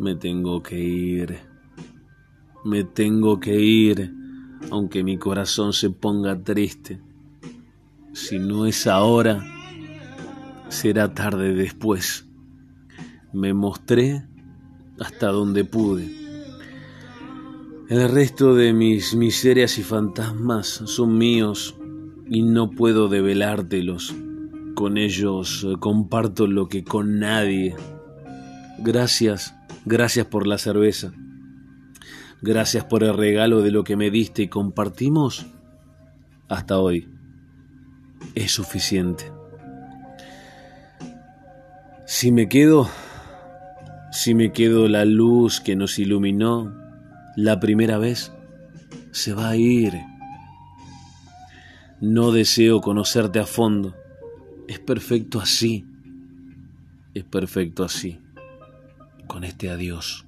Me tengo que ir. Me tengo que ir, aunque mi corazón se ponga triste. Si no es ahora, será tarde después. Me mostré hasta donde pude. El resto de mis miserias y fantasmas son míos y no puedo develártelos. Con ellos comparto lo que con nadie. Gracias, gracias por la cerveza. Gracias por el regalo de lo que me diste y compartimos hasta hoy. Es suficiente. Si me quedo, si me quedo la luz que nos iluminó la primera vez, se va a ir. No deseo conocerte a fondo. Es perfecto así. Es perfecto así. Con este adiós.